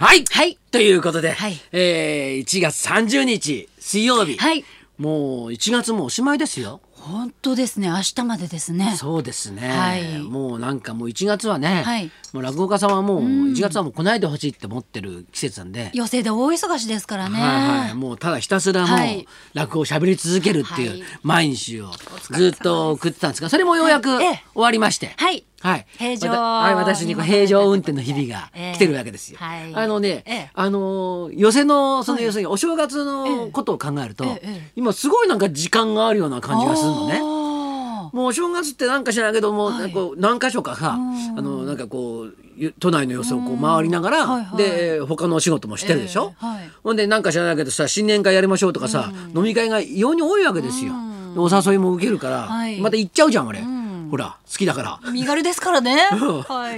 はい、はい。ということで、はい。えー、1月30日水曜日、はい。もう1月もおしまいですよ。本当ですね。明日までですね。そうですね、はい。もうなんかもう1月はね、はい。もう落語家さんはもう1月はもう来ないでほしいって思ってる季節なんで、寄席で大忙しですからね、はいはい、もうただひたすらもうはい。落語を喋り続けるっていうはい。毎日をずっと送ってたんですがそれもようやく終わりまして、はいはい、平常はい、私にこう平常運転の日々がええ。来てるわけですよ。はい。あのね、ええ。あの寄席のそのはい要するにお正月のことを考えると、ええええ。今すごいなんか時間があるような感じがするのね。ねもうお正月ってなんか知らないけども、はい。こう何箇所かさ、うん。あのなんかこうゆ都内の様子をこう回りながら、はいはい。で他のお仕事もしてるでしょ。ええはい。ほんでなんか知らないけどさ新年会やりましょうとかさ、飲み会が異様に多いわけですよ。お誘いも受けるから、はい。また行っちゃうじゃんあれ、んほら好きだから。身軽ですからね。うん。はい。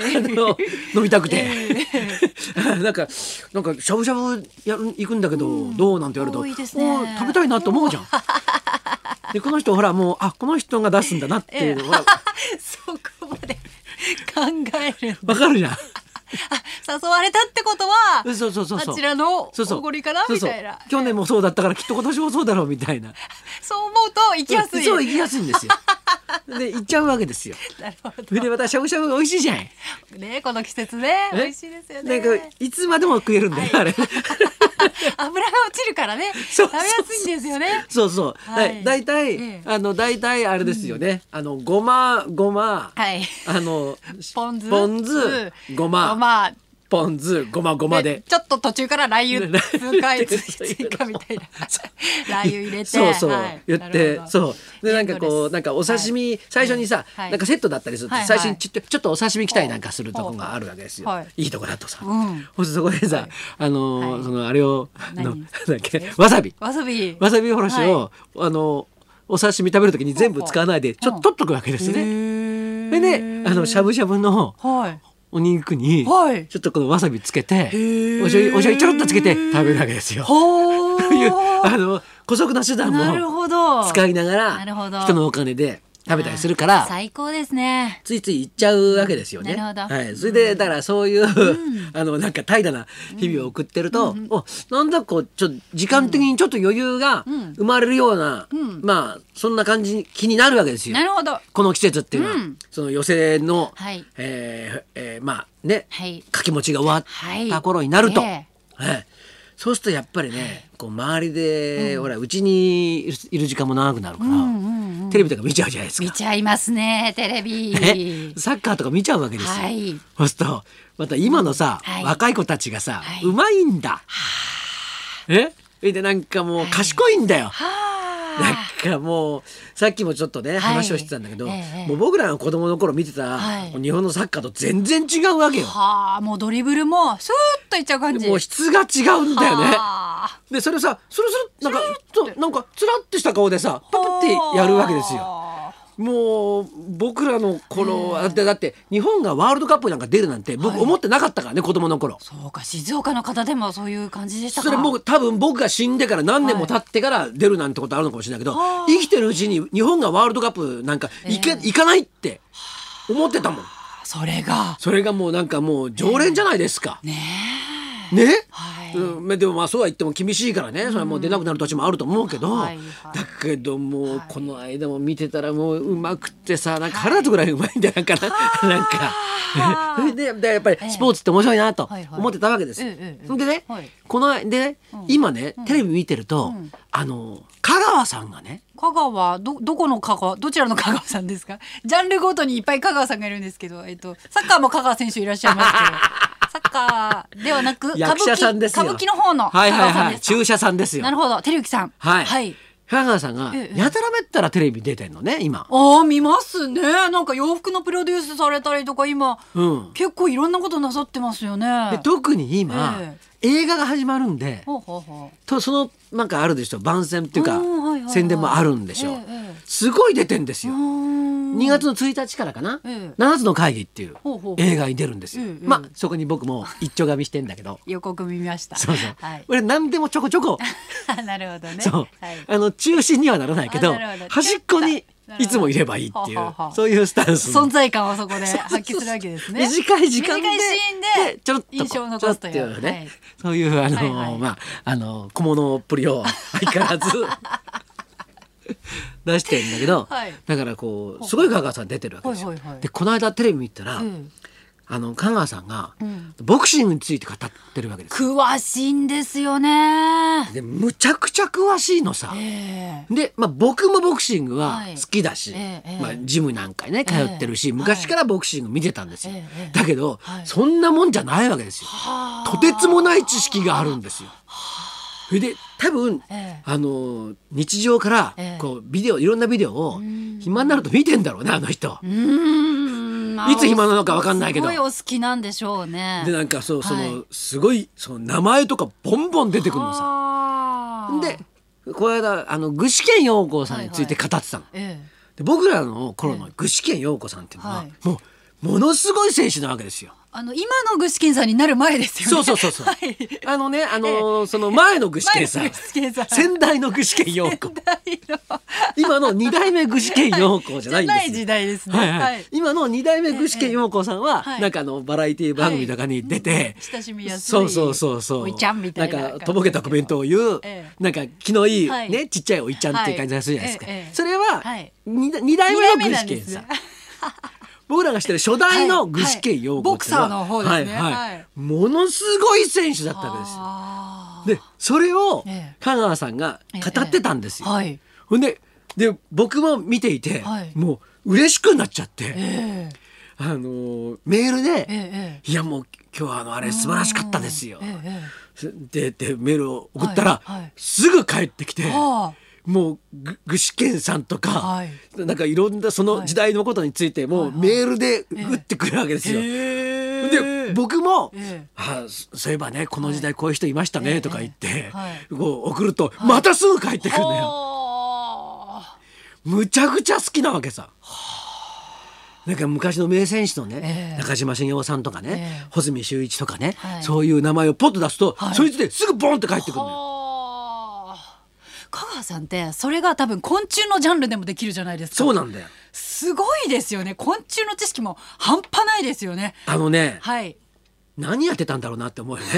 飲みたくて、なんかなんかしゃぶしゃぶやる行くんだけど、どうなんて言われると食べたいなと思うじゃん。でこの人ほらもうあこの人が出すんだなっていうのは。そこまで考えるわかるじゃん。誘われたってことはそうそうそうそう。あちらのおごりかなそうそうみたいな去年もそうだったからきっと今年もそうだろうみたいな。そう思うと行きやすいそう行きやすいんですよ。で行っちゃうわけですよ。なるほそれでまたしゃぶしゃぶ美味しいじゃん。どねこの季節ねえ？美味しいですよねなんかいつまでも食えるんだよ、あれ。油が落ちるからね。食べやすいんですよね。そうそう。はい。だいたい、ええ。あのだいたいあれですよね。あのごまごま、はい。あのポン酢。ポン酢ごま。ごまポン酢ごまごまで。ちょっと途中からラー油数回そう追加みたいな。ラー油入れてそうそう、はい。言ってそう。でなんかこうなんかお刺身、最初にさ、はい。なんかセットだったりすると、はいはい。最初にちょっとちょっとお刺身来たりなんかするとこがあるわけですよ、はい。い、いとこだとさ、うん。ほそこでさ、はい。あのーはい。そのあれをあの何？なんだっけ？わさび。わさび。わさびおろしを、あのお刺身食べるときに全部使わないでちょっと取っとくわけですね。ねでねあのしゃぶしゃぶのはいお肉に、はい。ちょっとこのわさびつけてー。お醤油お醤油ちょろっとつけて食べるわけですよ。ほと いうあーの姑息な手段も使いながら人のお金で食べたりするから最高ですね。ついつい行っちゃうわけですよね。はい、それでだからそういう、あのなんか怠惰な日々を送ってると、おなんだこうちょっと時間的にちょっと余裕が生まれるような、ん。まあそんな感じに気になるわけですよ。な。るほど。この季節っていうのは、うん。その寄席の、はい。えーえーまあね、はい。掛け持ちが終わはいった頃になると、え。はいそうするとやっぱりね、こう周りで、ほらうちにいる時間も長くなるから、うんうんうん。テレビとか見ちゃうじゃないですか。見。ちゃいますねテレビ。ね、サッカーとか見ちゃうわけですよ。はい。そうするとまた今のさ、はい。若い子たちがさ、はい。うまいんだ。え？でなんかもう賢いんだよ。はなんあかもうさっきもちょっとね、はい話をしてたんだけど、ええもう僕らが子供の頃見てた、はい日本のサッカーと全然違うわけよ。はあもうドリブルもスーッといっちゃう感じもう質が違うんだよね。はあでそれさスルスルなんかなんかつらっとした顔でさパパってやるわけですよ。はあもう僕らの頃だってだって日本がワールドカップなんか出るなんて僕思ってなかったからね、子供の頃。そうか静岡の方でもそういう感じでしたか。それ僕多分僕が死んでから何年も経ってから出るなんてことあるのかもしれないけど、はあ生きてるうちに日本がワールドカップなんか行け、行かないって思ってたもん。それが。それがもうなんかもう常連じゃないですか。ねね？はい。うん、まあでもまあそうは言っても厳しいからね、それはもう出なくなる年もあると思うけど、はいはい。だけどもうこの間も見てたらもううまくってさなんか腹立つぐらいうまいんだよなんか。ななんか。それ ででやっぱりスポーツって面白いなとはいはい。思ってたわけですそれでね、はい。このでね、今ねテレビ見てると、ん。あの香川さんがね香川どどこの香川どちらの香川さんですか？ジャンルごとにいっぱい香川さんがいるんですけど、えっと、サッカーも香川選手いらっしゃいますけどサッカーではなく歌舞 役者さん伎ですよ。歌舞伎の方の香はいはいはい。注射さんですよ。な。るほど。照之さん。はい、はい、香川さんがええやたらめったらテレビ出てんのね今。ああ見ますね。なんか洋服のプロデュースされたりとか今、うん。結構いろんなことなさってますよね。で特に今、え。映画が始まるんでほうほうほう。とそのなんかあるでしょ？番宣っていうか、うん宣伝もあるんでしょ、ええええ。すごい出てんですよ、うー。ん2月の1日からかな、ええ。7つの会議っていう映画に出るんですよ、ええまあそこに僕も一丁紙してんだけど。予告見ました。そうそう、はい。俺何でもちょこちょこ、なるほどね。そう、はい。あの中心にはならないけど端っこにいつもいればいいっていうはははそういうスタンス存在感をそこで発揮するわけですね。短い時間でちょろっと印象を残すというね、はい。そういうあの、はいはい。まああの小物っぷりを相変わらず出してるんだけど、はい。だからこうすごい香川さん出てるわけですよ。はいはいはい。でこの間テレビ見たら、うんあの香川さんが、ん。ボクシングについて語ってるわけです。よ。詳しいんですよね。でむちゃくちゃ詳しいのさ。えで、まあ、僕もボクシングははい。好きだし、ええええ。まあ、ジムなんかにね通ってるし、ええ昔からボクシング見てたんですよ、だけど、はい。そんなもんじゃないわけですよ。はあ。とてつもない知識があるんですよ。それで多分、ええ。あの日常からええ。こうビデオいろんなビデオを暇になると見てんだろうねあの人。うーんいつ暇なのかわかんないけどすごいお好きなんでしょうね。でなんかそうその、はいすごいその名前とかボンボン出てくるのさ。はあでこの間あの具志堅用高さんについて語ってたの。えで僕らの頃の具志堅用子さんっていうのは、はいもうものすごい選手なわけですよ。えあの今の具志堅さんになる前ですよね。そうそうそうそう。はい。あのねあのーその前の具志堅さん。さん。先代の具志堅用子今の二代目具志堅用子じゃないんですい時代ですね。はいはい。はい。今の二代目具志堅用子さんは、はい。なんかあのバラエティ番組とかに出て、親しみやすいそうそうそうそう。おいちゃんみたいななんかとぼけたコメントを言う、ええなんか気のいい、はい。ねちっちゃいおいちゃんっていう感じがするじゃないですか、それは、はい。二二代目の具志堅さん僕らが知ってる初代の具志堅用ボクサーの方ですね。はいはい。はい。ものすごい選手だったわけですよ。あでそれをええ。香川さんが語ってたんですよ。ええはい。ほんでで僕も見ていて、はい。もう嬉しくなっちゃって、ええ。あのーメールで、ええいやもう今日はあのあれ素晴らしかったですよ。えええででメールを送ったら、はいはい。すぐ帰ってきて、はもうぐ具志堅さんとか、はい。なんかいろんなその時代のことについてもうメールで打ってくるわけですよ。へで僕も、ええ。あそそういえばねこの時代こういう人いましたね、ええ。とか言って、はい。こう送ると、またすぐ帰ってくるのよ。はむちゃくちゃ好きなわけさ。なんか昔の名選手のね、ええ。中島茂雄さんとかね、ええ。穂積修一とかね、はい。そういう名前をポッと出すと、はい。そいつですぐボンって帰ってくるのよ。はあ香川さんってそれが多分昆虫のジャンルでもできるじゃないですか。そうなんだよ。すごいですよね。昆虫の知識も半端ないですよね。あのね、はい。何やってたんだろうなって思うよね。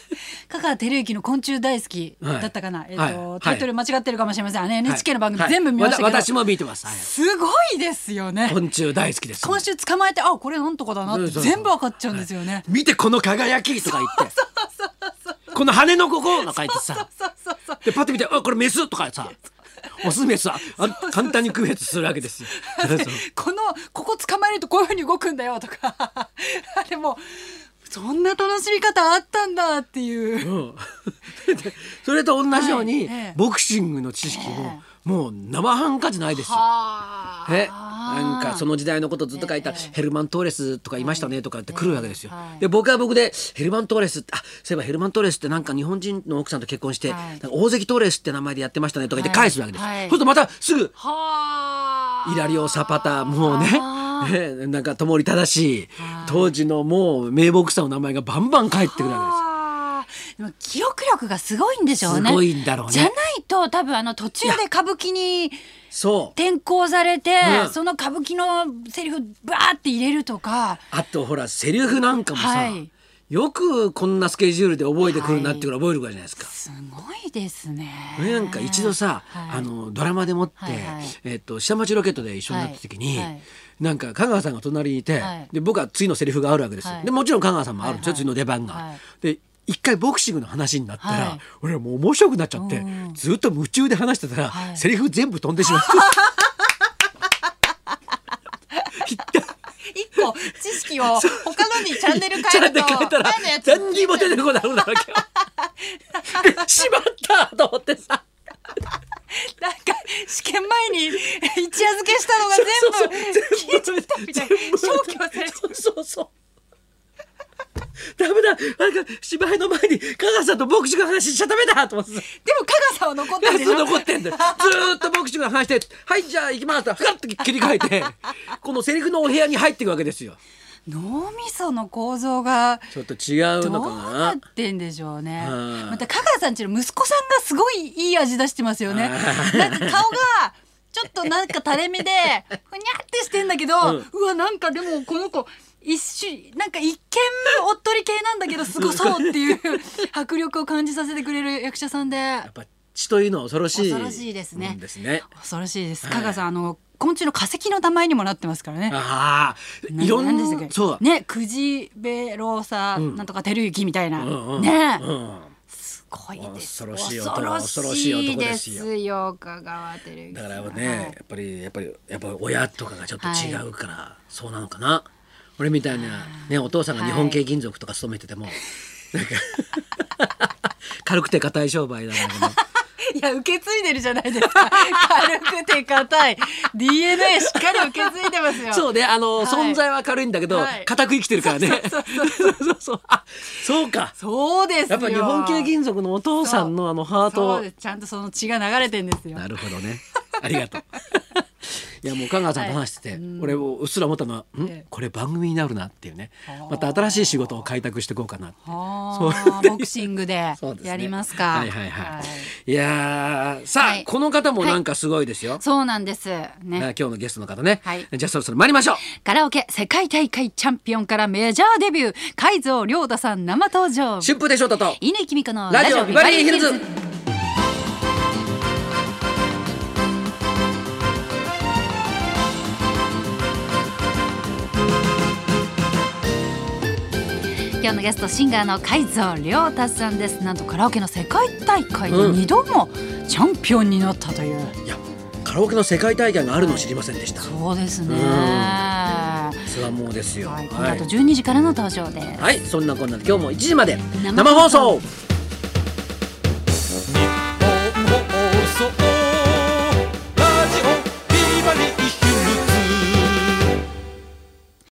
香川照之の昆虫大好きだったかな、はい。えっと、はい。タイトル間違ってるかもしれません、あの NHK の番組はい。全部見ましたけど、わた私も見てます。はい。すごいですよね。昆虫大好きです。今週捕まえてあこれなんとかだなってそうそうそう。全部わかっちゃうんですよね、見てこの輝きとか言って。この羽のこことか言ってさ。でパッと見てあこれメスとかさ。オスメスはあ簡単に区別するわけですよ。このここ捕まえるとこういうふうに動くんだよとか。あれもそんな楽しみ方あったんだっていう。うん。でそれと同じように、はい。ええ。ボクシングの知識も、もう生半可じゃないですよ。はえなんかその時代のことずっと書いたええ。ヘルマン・トーレスとかいましたねとかって来るわけですよ。はいで僕は僕でヘルマン・トーレスってあそういえばヘルマン・トーレスってなんか日本人の奥さんと結婚して、大関トーレスって名前でやってましたねとか言って返すわけです。そうするとまたすぐはあ。イラリオ・サパタもうねなんか友利正しい当時のもう名ボクサーの名前がバンバン返ってくるわけです記憶力がすごいんでしょうね。すごいんだろうね。じゃないと多分あの途中で歌舞伎にそう転校されて、うん。その歌舞伎のセリフバーって入れるとか。あとほらセリフなんかもさ、はい。よくこんなスケジュールで覚えてくるなっていうの覚えるからじゃないですか。すごいですね。なんか一度さ、はい。あのドラマでもって、はいはい。えっと下町ロケットで一緒になった時に、はい。はい。なんか香川さんが隣にいて、はい。で僕は次のセリフがあるわけですよ。はい。でもちろん香川さんもあるんですよ、はいはい。次の出番が。はい。で一回ボクシングの話になったら、はい。俺はもう面白くなっちゃって、うん。ずっと夢中で話してたら、はい。セリフ全部飛んでしま って。一個知識を他のにチャンネル変えると変えたら何にも出てこなくなるわけよ。しまったと思ってさ。なんか試験前に一夜漬けしたのが全部消えちゃったみたいな消去されちゃそうそうそう。ダメだなんか芝居の前に香川さんとボクシングの話しちゃダメだと思ってさでも香川さんは残ってるでしょ残ってんだよ。ずーっとボクシングの話して「はいじゃあ行きます」とふわっと切り替えて このセリフのお部屋に入っていくわけですよ。脳みその構造がちょっと違うのどうかなっなてんでしょうね。はいまた香川さんちの息子さんがすごいいい味出してますよね。はいなんか顔がちょっとなんか垂れ目でふにゃってしてんだけど、ううんわなんかでもこの子一瞬なんか一見おっとり系なんだけど すごそうっていう迫力を感じさせてくれる役者さんで。やっぱ血というのは恐ろしい恐ろしいですね。ですね恐ろしいです。はい。加賀さんあの昆虫の化石の名前にもなってますからね。ああないろんなそう。だねクジベローサ、うん。なんとか照之みたいな、うんうんね、うん。すごいです。恐ろしい男恐恐ろしい男ですよ。ですよ香川照之だからさん。ね、やっぱりやっぱりやっぱり親とかがちょっと違うから、そうなのかな俺みたいなねお父さんが日本系金属とか勤めてても、なんか 軽くて硬い商売なんだけど。いや受け継いでるじゃないですか。軽くて硬い。DNA しっかり受け継いでますよ。そうねあの、はい。存在は軽いんだけど、はい。固く生きてるからね。そうか。そうですよ。やっぱ日本系金属のお父さんのあのハートちゃんとその血が流れてんですよ。なるほどね。ありがとう。いやもう香川さんと話してて、俺もうっすら思ったのは、ん？ええ。これ番組になるなっていうね。また新しい仕事を開拓していこうかなって。ボクシングで やりますか。はいはいはい、い、やーさあ、はい。この方もなんかすごいですよ、そうなんです。ね。ね今日のゲストの方ね、はい。じゃあそろそろ参りましょう。カラオケ世界大会チャンピオンからメジャーデビュー。海蔵亮太さん生登場。春風亭昇太と稲木美香のラジオビバリーヒルズ今日のゲストシンガーの海蔵亮太さんです。なんとカラオケの世界大会でうん。2度もチャンピオンになったという、いやカラオケの世界大会があるのを知りませんでした、そうですね、うん。はもうですよ。い、この後12時からの登場です、はい、そんなこんなで今日も1時まで生生放送